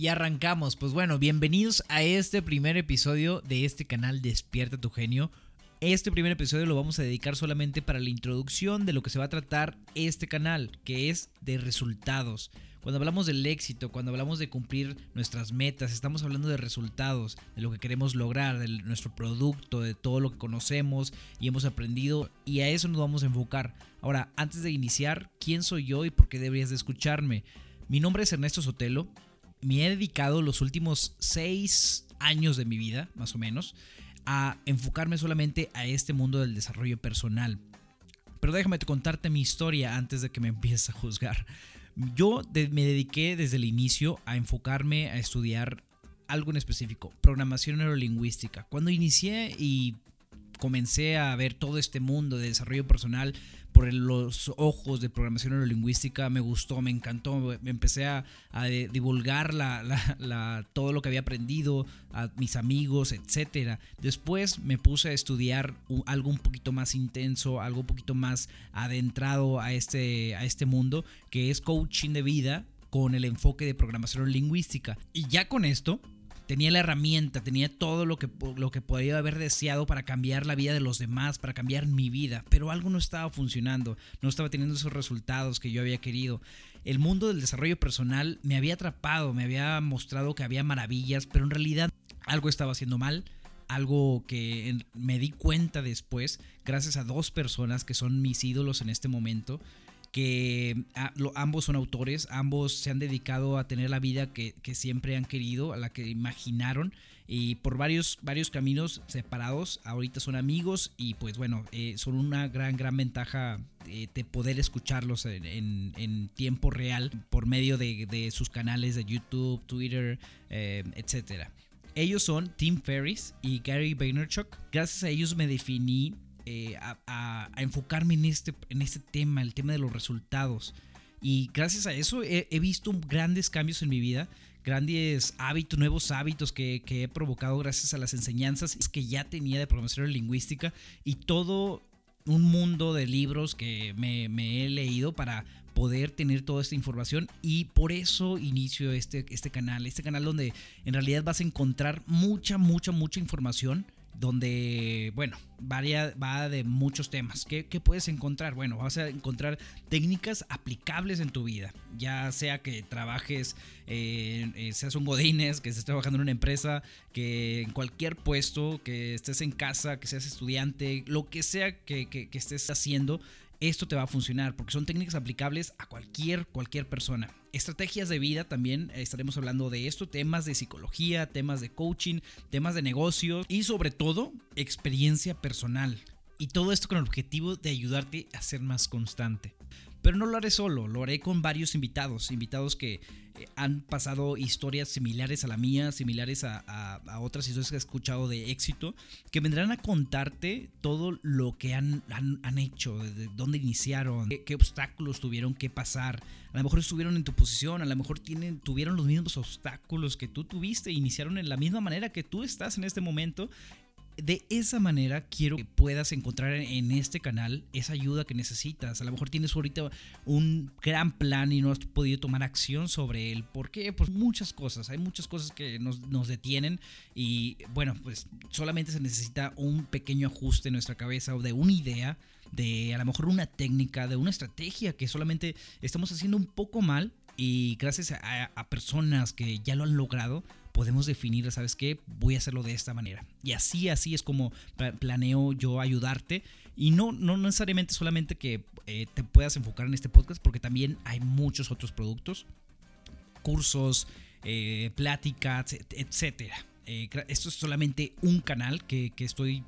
Y arrancamos, pues bueno, bienvenidos a este primer episodio de este canal Despierta tu genio. Este primer episodio lo vamos a dedicar solamente para la introducción de lo que se va a tratar este canal, que es de resultados. Cuando hablamos del éxito, cuando hablamos de cumplir nuestras metas, estamos hablando de resultados, de lo que queremos lograr, de nuestro producto, de todo lo que conocemos y hemos aprendido y a eso nos vamos a enfocar. Ahora, antes de iniciar, ¿quién soy yo y por qué deberías de escucharme? Mi nombre es Ernesto Sotelo me he dedicado los últimos seis años de mi vida, más o menos, a enfocarme solamente a este mundo del desarrollo personal. Pero déjame contarte mi historia antes de que me empieces a juzgar. Yo me dediqué desde el inicio a enfocarme a estudiar algo en específico, programación neurolingüística. Cuando inicié y comencé a ver todo este mundo de desarrollo personal, por los ojos de programación neurolingüística, me gustó, me encantó, me empecé a, divulgar la, todo lo que había aprendido a mis amigos, etc. Después me puse a estudiar algo un poquito más intenso, algo un poquito más adentrado a este, a este mundo, que es coaching de vida con el enfoque de programación neurolingüística. Y ya con esto tenía la herramienta, tenía todo lo que, lo que podía haber deseado para cambiar la vida de los demás, para cambiar mi vida, pero algo no estaba funcionando, no estaba teniendo esos resultados que yo había querido. El mundo del desarrollo personal me había atrapado, me había mostrado que había maravillas, pero en realidad algo estaba haciendo mal, algo que me di cuenta después, gracias a dos personas que son mis ídolos en este momento, que ah, ambos son autores, ambos se han dedicado a tener la vida que, siempre han querido, a la que imaginaron, y por varios, varios caminos separados, ahorita son amigos y pues bueno, eh, son una gran, gran ventaja eh, de poder escucharlos en, tiempo real por medio de, sus canales de YouTube, Twitter, eh, etcétera. Ellos son Tim Ferriss y Gary Vaynerchuk. Gracias a ellos me definí eh, a, enfocarme en este, en este tema, el tema de los resultados. Y gracias a eso he, visto grandes cambios en mi vida, grandes hábitos, nuevos hábitos que, he provocado gracias a las enseñanzas que ya tenía de programación lingüística y todo un mundo de libros que me, me, he leído para poder tener toda esta información y por eso inicio este, este canal, este canal donde en realidad vas a encontrar mucha, mucha, mucha información donde, bueno, varia, va de muchos temas. ¿Qué, puedes encontrar? Bueno, vas a encontrar técnicas aplicables en tu vida, ya sea que trabajes, eh, seas un godines, que estés trabajando en una empresa, que en cualquier puesto, que estés en casa, que seas estudiante, lo que sea que, que estés haciendo, esto te va a funcionar porque son técnicas aplicables a cualquier, cualquier persona. Estrategias de vida también estaremos hablando de esto, temas de psicología, temas de coaching, temas de negocios y sobre todo experiencia personal. Y todo esto con el objetivo de ayudarte a ser más constante. Pero no lo haré solo, lo haré con varios invitados, invitados que eh, han pasado historias similares a la mía, similares a, otras historias que he escuchado de éxito, que vendrán a contarte todo lo que han, han, hecho, de dónde iniciaron, qué, obstáculos tuvieron que pasar. A lo mejor estuvieron en tu posición, a lo mejor tuvieron los mismos obstáculos que tú tuviste, iniciaron en la misma manera que tú estás en este momento de esa manera quiero que puedas encontrar en este canal esa ayuda que necesitas. A lo mejor tienes ahorita un gran plan y no has podido tomar acción sobre él. ¿Por qué? Pues muchas cosas. Hay muchas cosas que nos, detienen y bueno, pues solamente se necesita un pequeño ajuste en nuestra cabeza o de una idea de a lo mejor una técnica, de una estrategia que solamente estamos haciendo un poco mal y gracias a, personas que ya lo han logrado, podemos definir, ¿sabes qué? Voy a hacerlo de esta manera. Y así, así es como planeo yo ayudarte. Y no, no necesariamente solamente que eh, te puedas enfocar en este podcast, porque también hay muchos otros productos, cursos, eh, pláticas, etc. Eh, esto es solamente un canal que, que estoy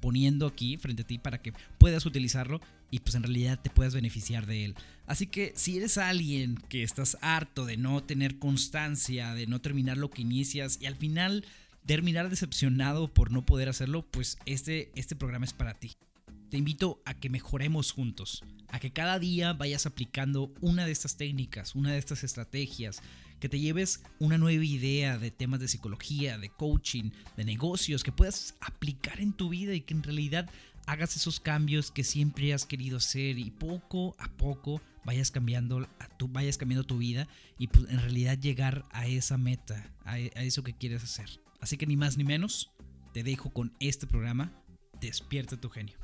poniendo aquí frente a ti para que puedas utilizarlo y pues en realidad te puedas beneficiar de él. Así que si eres alguien que estás harto de no tener constancia, de no terminar lo que inicias y al final terminar decepcionado por no poder hacerlo, pues este, este programa es para ti. Te invito a que mejoremos juntos, a que cada día vayas aplicando una de estas técnicas, una de estas estrategias, que te lleves una nueva idea de temas de psicología, de coaching, de negocios, que puedas aplicar en tu vida y que en realidad hagas esos cambios que siempre has querido hacer y poco a poco vayas cambiando, tu, vayas cambiando tu vida y pues, en realidad llegar a esa meta, a, a eso que quieres hacer. Así que ni más ni menos, te dejo con este programa, Despierta tu genio.